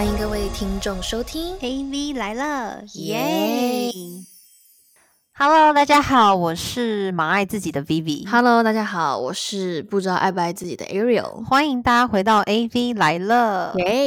欢迎各位听众收听 AV 来了，耶耶！Hello，大家好，我是蛮爱自己的 Vivi。！Hello，大家好，我是不知道爱不爱自己的 Ariel。欢迎大家回到 AV 来了。耶！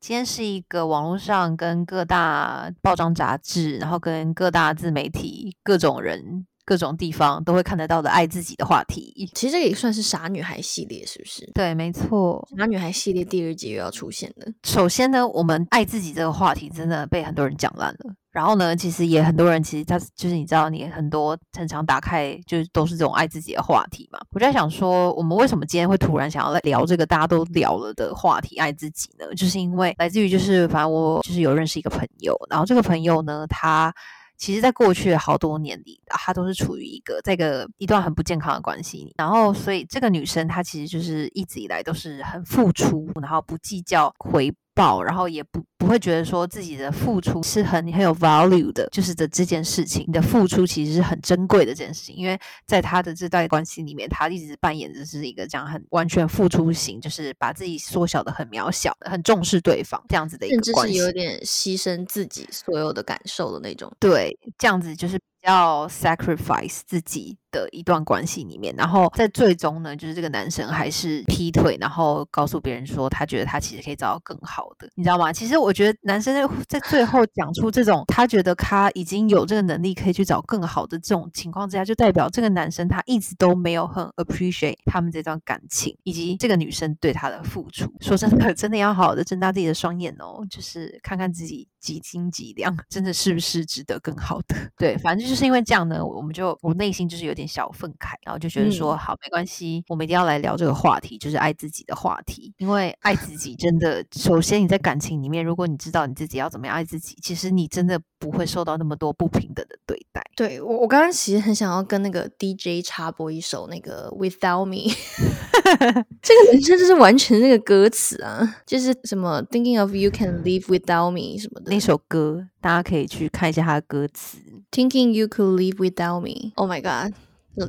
今天是一个网络上跟各大报章杂志，然后跟各大自媒体、各种人、各种地方都会看得到的爱自己的话题。其实这也算是傻女孩系列，是不是？对，没错。傻女孩系列第二集又要出现了。首先呢，我们爱自己这个话题真的被很多人讲烂了。然后呢，其实也很多人，其实他就是你知道，你很多很常打开就是都是这种爱自己的话题嘛。我就在想说，我们为什么今天会突然想要来聊这个大家都聊了的话题——爱自己呢？就是因为来自于就是反正我就是有认识一个朋友，然后这个朋友呢，他。其实，在过去好多年里，他都是处于一个这个一段很不健康的关系。然后，所以这个女生她其实就是一直以来都是很付出，然后不计较回报，然后也不不会觉得说自己的付出是很很有 value 的，就是的这件事情，你的付出其实是很珍贵的这件事情。因为在他的这段关系里面，他一直扮演的是一个这样很完全付出型，就是把自己缩小的很渺小，很重视对方这样子的一甚至个关系。是有点牺牲自己所有的感受的那种。对，这样子就是比较 sacrifice 自己的一段关系里面，然后在最终呢，就是这个男生还是劈腿，然后告诉别人说他觉得他其实可以找到更好的，你知道吗？其实我觉得男生在在最后讲出这种他觉得他已经有这个能力可以去找更好的这种情况之下，就代表这个男生他一直都没有很 appreciate 他们这段感情，以及这个女生对他的付出。说真的，真的要好好的睁大自己的双眼哦，就是看看自己几斤几两，真的是不是值得更好的？对，反正就是因为这样呢，我们就我内心就是有点小愤慨，然后就觉得说，好，没关系，我们一定要来聊这个话题，就是爱自己的话题。因为爱自己真的，首先你在感情里面，如果你知道你自己要怎么样爱自己，其实你真的不会受到那么多不平等的对待。对我，我刚刚其实很想要跟那个 DJ 插播一首那个 Without Me，这个人生就是完全那个歌词啊，就是什么 Thinking of You Can Live Without Me 什么的那首歌大家可以去看一下它的歌词。，Thinking You Could Live Without Me，Oh my God。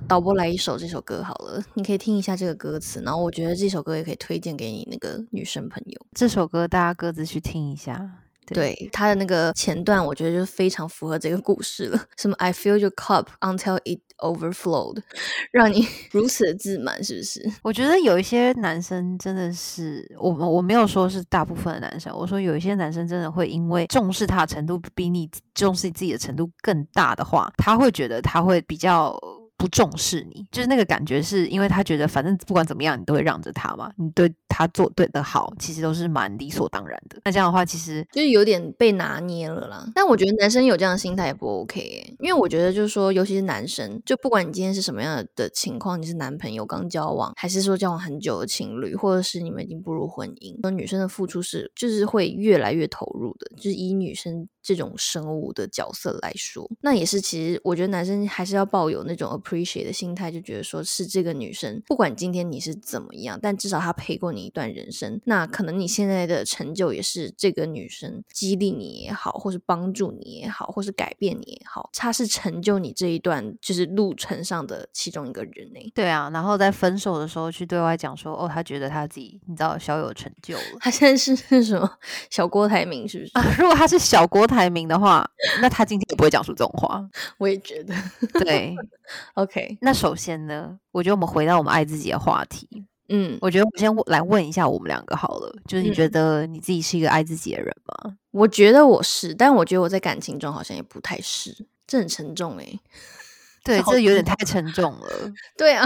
导播来一首这首歌好了，你可以听一下这个歌词，然后我觉得这首歌也可以推荐给你那个女生朋友。这首歌大家各自去听一下。对他的那个前段，我觉得就非常符合这个故事了。什么 I fill your cup until it overflowed，让你 如此的自满，是不是？我觉得有一些男生真的是，我我没有说是大部分的男生，我说有一些男生真的会因为重视他的程度比你重视自己的程度更大的话，他会觉得他会比较。不重视你，就是那个感觉，是因为他觉得反正不管怎么样，你都会让着他嘛，你对他做对的好，其实都是蛮理所当然的。那这样的话，其实就是有点被拿捏了啦。但我觉得男生有这样的心态也不 OK，、因为我觉得就是说，尤其是男生，就不管你今天是什么样的情况，你是男朋友刚交往，还是说交往很久的情侣，或者是你们已经步入婚姻，那女生的付出是就是会越来越投入的，就是以女生这种生物的角色来说，那也是其实我觉得男生还是要抱有那种 appreciate 的心态，就觉得说是这个女生，不管今天你是怎么样，但至少她陪过你一段人生，那可能你现在的成就也是这个女生激励你也好，或是帮助你也好，或是改变你也好，她是成就你这一段就是路程上的其中一个人呢、对啊，然后在分手的时候去对外讲说，哦，他觉得他自己你知道小有成就了。她现在是是什么小郭台铭是不是？啊，如果他是小郭台铭的话，那他今天也不会讲出这种话。我也觉得对，，OK，那首先呢，我觉得我们回到我们爱自己的话题，嗯，我觉得我先问来问一下我们两个好了，就是你嗯觉得你自己是一个爱自己的人吗？我觉得我是，但我觉得我在感情中好像也不太是，这很沉重哎、对，这有点太沉重了。对啊，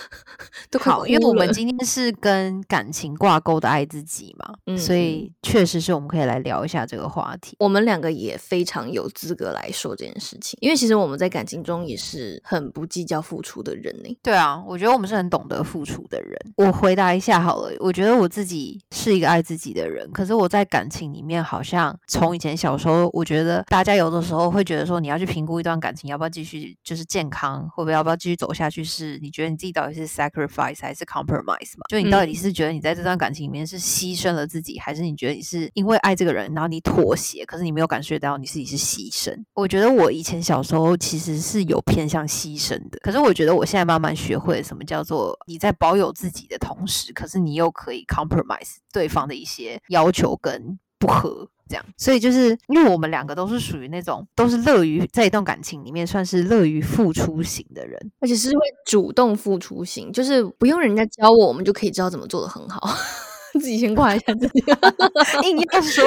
都好，因为我们今天是跟感情挂钩的爱自己嘛，嗯所以确实是我们可以来聊一下这个话题。我们两个也非常有资格来说这件事情，因为其实我们在感情中也是很不计较付出的人呢。对啊，我觉得我们是很懂得付出的人。我回答一下好了，我觉得我自己是一个爱自己的人，可是我在感情里面好像从以前小时候，我觉得大家有的时候会觉得说，你要去评估一段感情要不要继续，就是健康，会不会要不要继续走下去，是你觉得你自己到底是 sacrifice 还是 compromise 嘛？就你到底是觉得你在这段感情里面是牺牲了自己，还是你觉得你是因为爱这个人，然后你妥协，可是你没有感觉到你自己是牺牲？我觉得我以前小时候其实是有偏向牺牲的，可是我觉得我现在慢慢学会了什么叫做你在保有自己的同时，可是你又可以 compromise 对方的一些要求跟。不合。这样，所以就是因为我们两个都是属于那种都是乐于在一段感情里面算是乐于付出型的人，而且是会主动付出型，就是不用人家教我，我们就可以知道怎么做的很好。自己先夸一下自己，硬要说。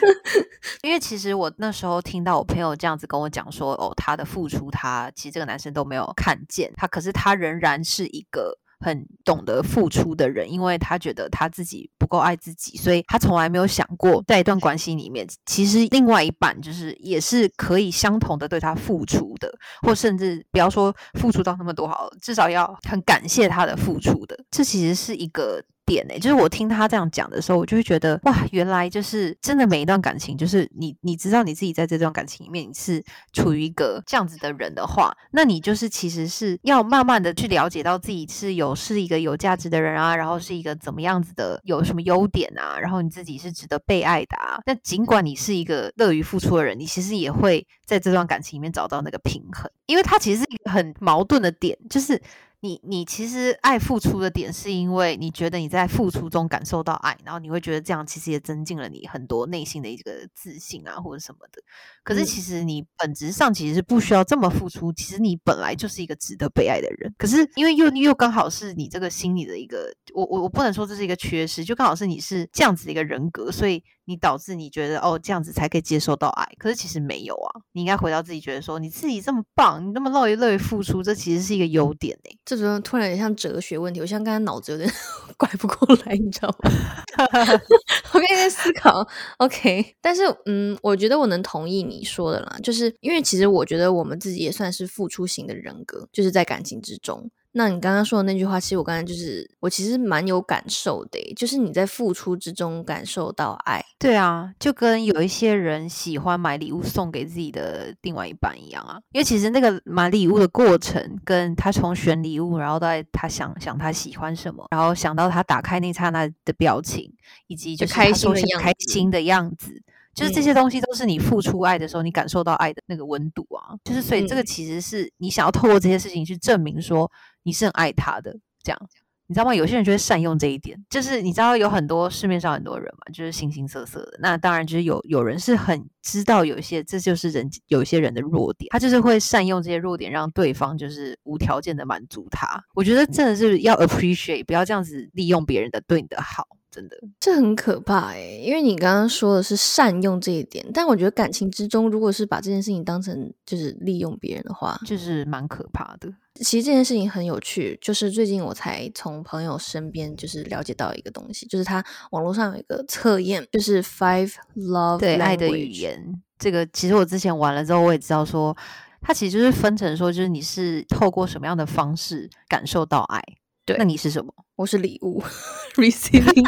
因为其实我那时候听到我朋友这样子跟我讲说，哦，他的付出，他其实这个男生都没有看见他，可是他仍然是一个。很懂得付出的人，因为他觉得他自己不够爱自己，所以他从来没有想过，在一段关系里面，其实另外一半就是也是可以相同的对他付出的，或甚至不要说付出到那么多好了，至少要很感谢他的付出的。这其实是一个。点呢，就是我听他这样讲的时候，我就会觉得哇，原来就是真的每一段感情，就是你你知道你自己在这段感情里面你是处于一个这样子的人的话，那你就是其实是要慢慢的去了解到自己是有是一个有价值的人啊，然后是一个怎么样子的，有什么优点啊，然后你自己是值得被爱的啊。那尽管你是一个乐于付出的人，你其实也会在这段感情里面找到那个平衡，因为它其实是一个很矛盾的点，就是。你你其实爱付出的点，是因为你觉得你在付出中感受到爱，然后你会觉得这样其实也增进了你很多内心的一个自信啊，或者什么的。可是其实你本质上其实是不需要这么付出，其实你本来就是一个值得被爱的人。可是因为又又刚好是你这个心理的一个，我我我不能说这是一个缺失，就刚好是你是这样子的一个人格，所以。你导致你觉得哦这样子才可以接受到爱，可是其实没有啊。你应该回到自己觉得说你自己这么棒，你那么乐于乐于付出，这其实是一个优点哎。这种突然有点像哲学问题，我现在刚刚脑子有点 拐不过来，你知道吗？我刚在思考，OK。但是嗯，我觉得我能同意你说的啦，就是因为其实我觉得我们自己也算是付出型的人格，就是在感情之中。那你刚刚说的那句话，其实我刚才就是我其实蛮有感受的，就是你在付出之中感受到爱。对啊，就跟有一些人喜欢买礼物送给自己的另外一半一样啊，因为其实那个买礼物的过程，跟他从选礼物，然后到他想想他喜欢什么，然后想到他打开那刹那的表情，以及就开心的开心的样子。就是这些东西都是你付出爱的时候，你感受到爱的那个温度啊。就是所以这个其实是你想要透过这些事情去证明说你是很爱他的。这样你知道吗？有些人就会善用这一点。就是你知道有很多市面上很多人嘛，就是形形色色的。那当然就是有有人是很知道有一些这就是人有一些人的弱点，他就是会善用这些弱点让对方就是无条件的满足他。我觉得真的是要 appreciate，不要这样子利用别人的对你的好。真的，这很可怕哎，因为你刚刚说的是善用这一点，但我觉得感情之中，如果是把这件事情当成就是利用别人的话，就是蛮可怕的。其实这件事情很有趣，就是最近我才从朋友身边就是了解到一个东西，就是他网络上有一个测验，就是 Five Love 对爱的语言。这个其实我之前玩了之后，我也知道说，它其实就是分成说，就是你是透过什么样的方式感受到爱。对，那你是什么？我是礼物，receiving，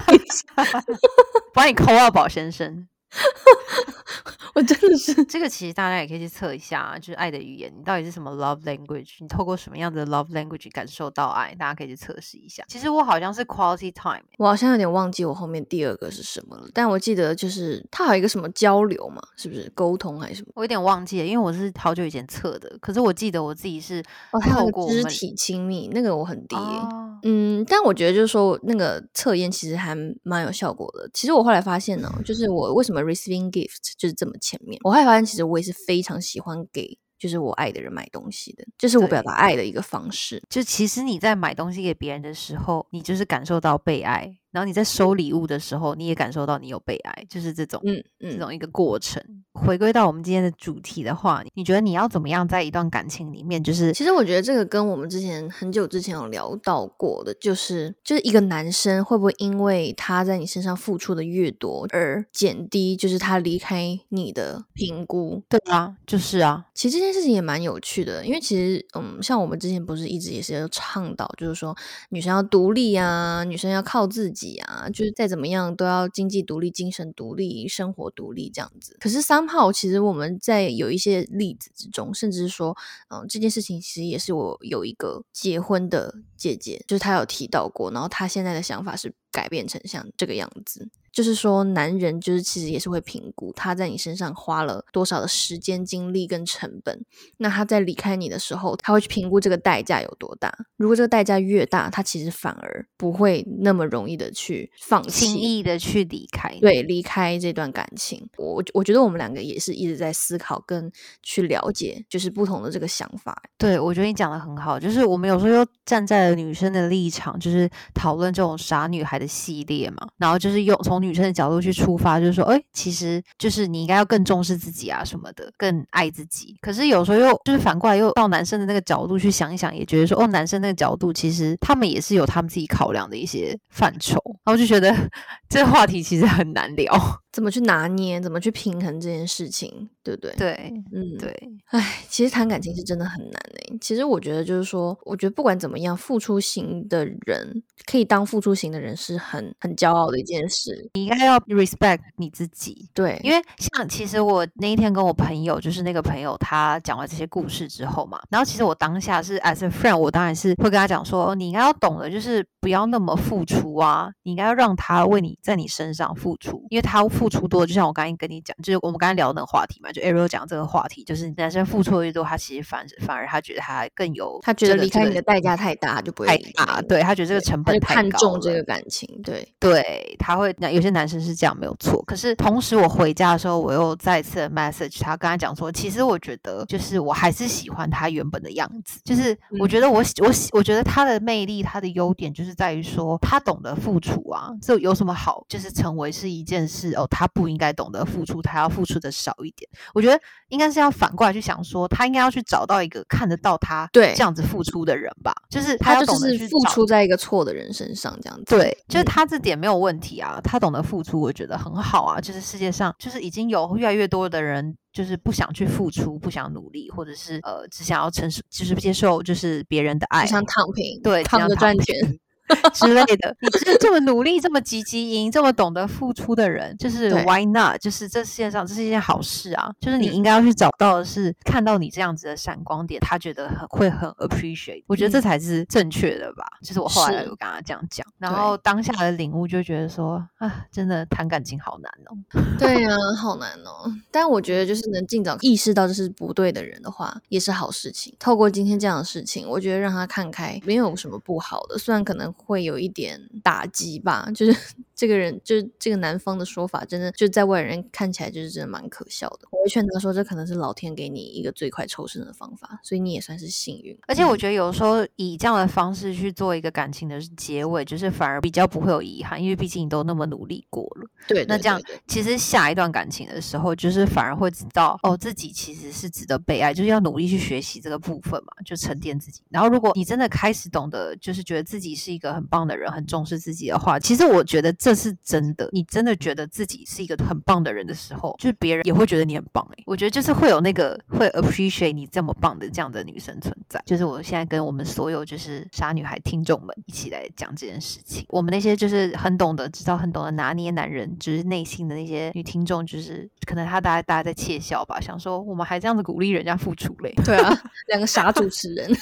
帮你扣二宝先生。我真的是这个，其实大家也可以去测一下，就是爱的语言，你到底是什么 love language？你透过什么样的 love language 感受到爱？大家可以去测试一下。其实我好像是 quality time，我好像有点忘记我后面第二个是什么了，但我记得就是它有一个什么交流嘛，是不是沟通还是什么？我有点忘记了，因为我是好久以前测的，可是我记得我自己是透过肢体亲密，那个我很低。嗯，但我觉得就是说那个测验其实还蛮有效果的。其实我后来发现呢，就是我为什么 receiving gift 就是这么前面，我后来发现其实我也是非常喜欢给就是我爱的人买东西的，这是我表达爱的一个方式。就其实你在买东西给别人的时候，你就是感受到被爱。然后你在收礼物的时候，你也感受到你有被爱，就是这种，嗯嗯，这种一个过程。回归到我们今天的主题的话，你觉得你要怎么样在一段感情里面？就是其实我觉得这个跟我们之前很久之前有聊到过的，就是就是一个男生会不会因为他在你身上付出的越多而减低，就是他离开你的评估？对啊，就是啊。其实这件事情也蛮有趣的，因为其实嗯，像我们之前不是一直也是倡导，就是说女生要独立啊，女生要靠自己。啊，就是再怎么样都要经济独立、精神独立、生活独立这样子。可是三号其实我们在有一些例子之中，甚至说，嗯，这件事情其实也是我有一个结婚的姐姐，就是她有提到过，然后她现在的想法是改变成像这个样子。就是说，男人就是其实也是会评估他在你身上花了多少的时间、精力跟成本。那他在离开你的时候，他会去评估这个代价有多大。如果这个代价越大，他其实反而不会那么容易的去放弃，轻易的去离开。对，离开这段感情。我我觉得我们两个也是一直在思考跟去了解，就是不同的这个想法。对，我觉得你讲的很好。就是我们有时候又站在了女生的立场，就是讨论这种傻女孩的系列嘛，然后就是用从。女生的角度去出发，就是说，哎，其实就是你应该要更重视自己啊，什么的，更爱自己。可是有时候又就是反过来，又到男生的那个角度去想一想，也觉得说，哦，男生那个角度其实他们也是有他们自己考量的一些范畴。然后就觉得 这话题其实很难聊，怎么去拿捏，怎么去平衡这件事情，对不对？对，嗯，对。哎，其实谈感情是真的很难诶。其实我觉得就是说，我觉得不管怎么样，付出型的人可以当付出型的人是很很骄傲的一件事。你应该要 respect 你自己，对，因为像其实我那一天跟我朋友，就是那个朋友，他讲完这些故事之后嘛，然后其实我当下是 as a friend，我当然是会跟他讲说，你应该要懂得，就是不要那么付出啊，你应该要让他为你在你身上付出，因为他付出多，就像我刚才跟你讲，就是我们刚才聊的那个话题嘛，就 Ariel 讲这个话题，就是男生付出的越多，他其实反反而他觉得他更有，他觉得离开你的代价太大，就不会太大，对他觉得这个成本太看重这个感情，对，对，他会那有些男生是这样。没有错，可是同时我回家的时候，我又再次 message 他，跟他讲说，其实我觉得就是我还是喜欢他原本的样子，就是我觉得我我我觉得他的魅力，他的优点就是在于说他懂得付出啊，这有什么好？就是成为是一件事哦，他不应该懂得付出，他要付出的少一点。我觉得应该是要反过来去想说，他应该要去找到一个看得到他对这样子付出的人吧，就是他要懂得去付出在一个错的人身上，这样子对，就是他这点没有问题啊，他懂得付出，我觉得。很好啊，就是世界上就是已经有越来越多的人，就是不想去付出，不想努力，或者是呃，只想要承受，就是接受就是别人的爱，想躺平，对，躺着赚钱。之类的，你是这么努力、这么积极、赢、这么懂得付出的人，就是 Why not？就是这世界上这是一件好事啊！就是你应该要去找到的是，看到你这样子的闪光点，他觉得很会很 appreciate。我觉得这才是正确的吧。就是我后来有跟他这样讲，然后当下的领悟就觉得说啊，真的谈感情好难哦。对啊，好难哦。但我觉得就是能尽早意识到这是不对的人的话，也是好事情。透过今天这样的事情，我觉得让他看开，没有什么不好的。虽然可能。会有一点打击吧，就是这个人，就是这个男方的说法，真的就在外人看起来就是真的蛮可笑的。我会劝他说，这可能是老天给你一个最快抽身的方法，所以你也算是幸运。而且我觉得有时候以这样的方式去做一个感情的结尾，就是反而比较不会有遗憾，因为毕竟你都那么努力过了。对，那这样其实下一段感情的时候，就是反而会知道哦，自己其实是值得被爱，就是要努力去学习这个部分嘛，就沉淀自己。然后如果你真的开始懂得，就是觉得自己是一个很棒的人，很重视自己的话，其实我觉得这是真的。你真的觉得自己是一个很棒的人的时候，就是别人也会觉得你很棒。哎，我觉得就是会有那个会 appreciate 你这么棒的这样的女生存在。就是我现在跟我们所有就是傻女孩听众们一起来讲这件事情。我们那些就是很懂得知道很懂得拿捏男人就是内心的那些女听众，就是可能他大家大家在窃笑吧，想说我们还这样子鼓励人家付出嘞。对啊，两个傻主持人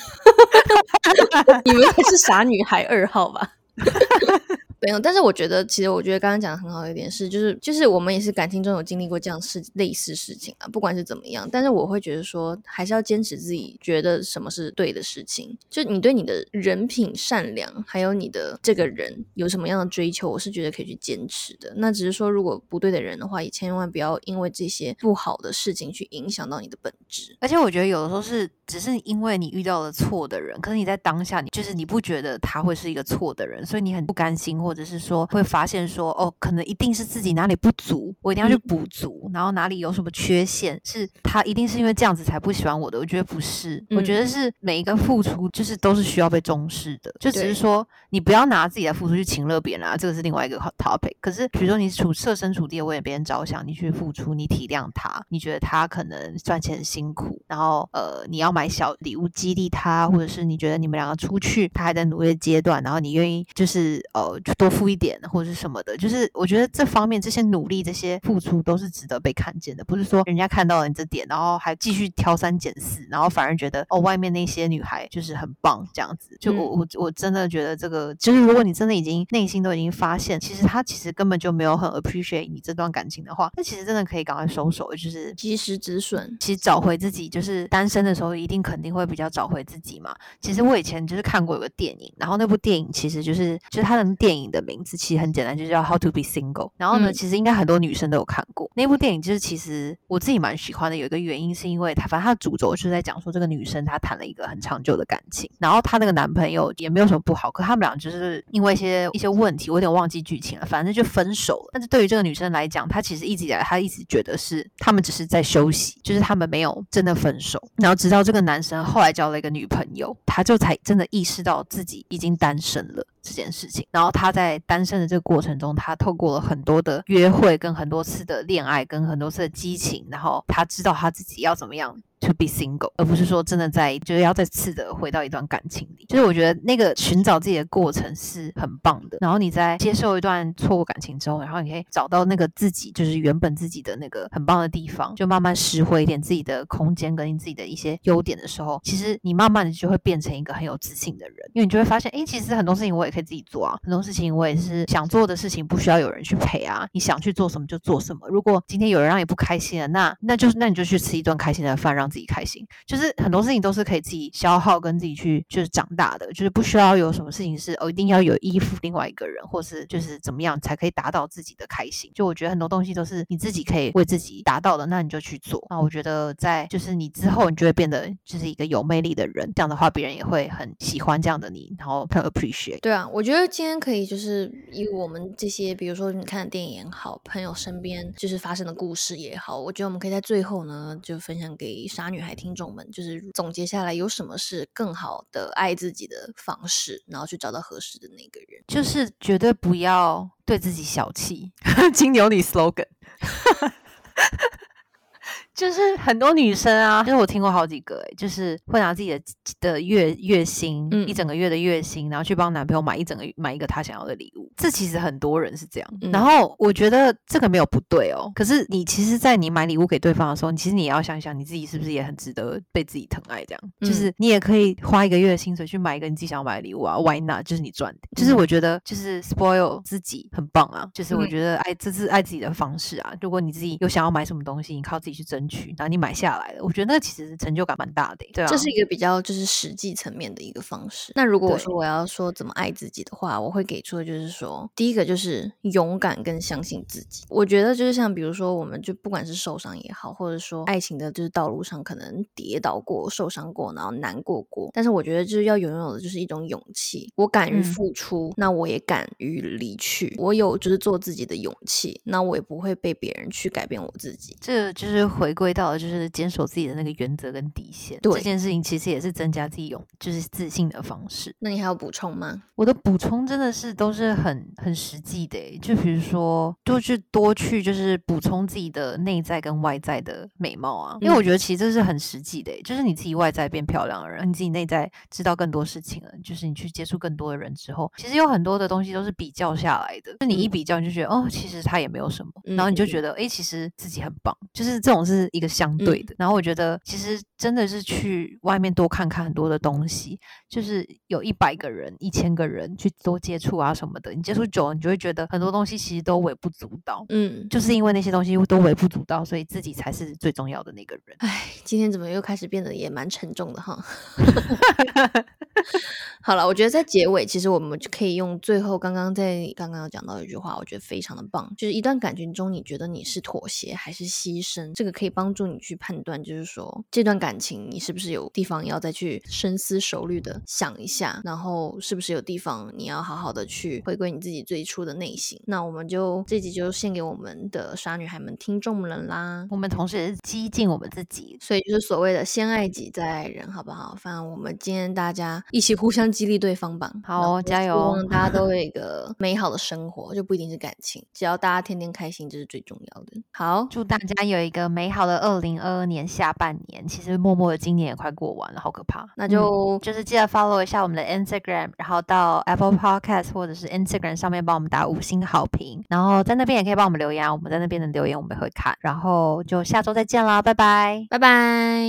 你们是傻女孩二号吧？没有，但是我觉得，其实我觉得刚刚讲的很好一点是，就是就是我们也是感情中有经历过这样事类似事情啊，不管是怎么样，但是我会觉得说，还是要坚持自己觉得什么是对的事情。就你对你的人品善良，还有你的这个人有什么样的追求，我是觉得可以去坚持的。那只是说，如果不对的人的话，也千万不要因为这些不好的事情去影响到你的本质。而且我觉得有的时候是只是因为你遇到了错的人，可是你在当下你就是你不觉得他会是一个错的人，所以你很不甘心或。者是说会发现说哦，可能一定是自己哪里不足，我一定要去补足。然后哪里有什么缺陷，是他一定是因为这样子才不喜欢我的。我觉得不是，我觉得是每一个付出就是都是需要被重视的。就只是说你不要拿自己的付出去请乐别人啊，这个是另外一个 topic。可是比如说你处设身处地为别人着想，你去付出，你体谅他，你觉得他可能赚钱很辛苦，然后呃你要买小礼物激励他，或者是你觉得你们两个出去他还在努力阶段，然后你愿意就是呃。就多付一点或者是什么的。就是我觉得这方面这些努力、这些付出都是值得被看见的，不是说人家看到了你这点，然后还继续挑三拣四，然后反而觉得哦，外面那些女孩就是很棒这样子。就我我我真的觉得这个，就是如果你真的已经内心都已经发现，其实他其实根本就没有很 appreciate 你这段感情的话，那其实真的可以赶快收手，就是及时止损。其实找回自己，就是单身的时候一定肯定会比较找回自己嘛。其实我以前就是看过有个电影，然后那部电影其实就是就是他的电影的名字其实很简单，就叫 How to Be Single。然后呢，其实应该很多女生都有看过那部电影。就是其实我自己蛮喜欢的，有一个原因是因为他反正他的主轴就是在讲说这个女生她谈了一个很长久的感情，然后她那个男朋友也没有什么不好，可他们俩就是因为一些一些问题，我有点忘记剧情了，反正就分手了。但是对于这个女生来讲，她其实一直以来她一直觉得是他们只是在休息，就是他们没有真的分手。然后直到这个男生后来交了一个女朋友，他就才真的意识到自己已经单身了。这件事情，然后他在单身的这个过程中，他透过了很多的约会，跟很多次的恋爱，跟很多次的激情，然后他知道他自己要怎么样。To be single，而不是说真的在，就是要再次的回到一段感情里。就是我觉得那个寻找自己的过程是很棒的。然后你在接受一段错误感情之后，然后你可以找到那个自己，就是原本自己的那个很棒的地方，就慢慢拾回一点自己的空间跟你自己的一些优点的时候，其实你慢慢的就会变成一个很有自信的人。因为你就会发现，哎，其实很多事情我也可以自己做啊，很多事情我也是想做的事情，不需要有人去陪啊。你想去做什么就做什么。如果今天有人让你不开心了，那那就是那你就去吃一顿开心的饭，让自己开心。就是很多事情都是可以自己消耗跟自己去就是长大的，就是不需要有什么事情是哦一定要有依附另外一个人，或是就是怎么样才可以达到自己的开心。就我觉得很多东西都是你自己可以为自己达到的，那你就去做。那我觉得在就是你之后，你就会变得就是一个有魅力的人。这样的话，别人也会很喜欢这样的你，然后很 appreciate。对啊，我觉得今天可以就是以我们这些，比如说你看的电影也好，朋友身边就是发生的故事也好，我觉得我们可以在最后呢就分享给傻女孩听众们。就是总结下来，有什么是更好的爱自己的方式，然后去找到合适的那个人，就是绝对不要对自己小气。金牛女 slogan。就是很多女生啊，就是我听过好几个，哎，就是会拿自己的的月月薪，一整个月的月薪，然后去帮男朋友买一整个买一个他想要的礼物。这其实很多人是这样。然后我觉得这个没有不对哦。可是你其实，在你买礼物给对方的时候，你其实你也要想想你自己是不是也很值得被自己疼爱。这样，就是你也可以花一个月的薪水去买一个你自己想要买的礼物啊，Why not？就是你赚的。就是我觉得，就是 spoil 自己很棒啊。就是我觉得爱这是爱自己的方式啊。如果你自己有想要买什么东西，你靠自己去争。然后你买下来了，我觉得那其实成就感蛮大的，对啊，这是一个比较就是实际层面的一个方式。那如果我说我要说怎么爱自己的话，我会给出的就是说，第一个就是勇敢跟相信自己。我觉得就是像比如说，我们就不管是受伤也好，或者说爱情的就是道路上可能跌倒过、受伤过，然后难过过，但是我觉得就是要拥有的就是一种勇气。我敢于付出，那我也敢于离去。我有就是做自己的勇气，那我也不会被别人去改变我自己。这就是回。归到就是坚守自己的那个原则跟底线，对这件事情其实也是增加自己勇就是自信的方式。那你还有补充吗？我的补充真的是都是很很实际的，就比如说多去多去就是补充自己的内在跟外在的美貌啊，因为我觉得其实这是很实际的，就是你自己外在变漂亮了，然后你自己内在知道更多事情了，就是你去接触更多的人之后，其实有很多的东西都是比较下来的，就你一比较你就觉得哦，其实他也没有什么，然后你就觉得哎，其实自己很棒，就是这种是。一个相对的，然后我觉得其实真的是去外面多看看很多的东西，就是有一百个人、一千个人去多接触啊什么的，你接触久了，你就会觉得很多东西其实都微不足道。嗯，就是因为那些东西都微不足道，所以自己才是最重要的那个人。哎，今天怎么又开始变得也蛮沉重的哈？好了，我觉得在结尾，其实我们就可以用最后刚刚在刚刚讲到一句话，我觉得非常的棒，就是一段感情中，你觉得你是妥协还是牺牲？这个可以帮助你去判断，就是说这段感情你是不是有地方要再去深思熟虑的想一下，然后是不是有地方你要好好的去回归你自己最初的内心。那我们就这集就献给我们的傻女孩们听众们啦，我们同时也是激进我们自己，所以就是所谓的先爱己再爱人，好不好？反正我们今天大家。一起互相激励对方吧，好，加油！希望大家都有一个美好的生活，就不一定是感情，只要大家天天开心，这是最重要的。好，祝大家有一个美好的二零二二年下半年。其实默默的今年也快过完了，好可怕。那就就是记得 follow 一下我们的 Instagram，然后到 Apple Podcast 或者是 Instagram Instagram 上面帮我们打五星好评，然后在那边也可以帮我们留言，我们在那边的留言我们会看，然后就下周再见啦，拜拜，拜拜。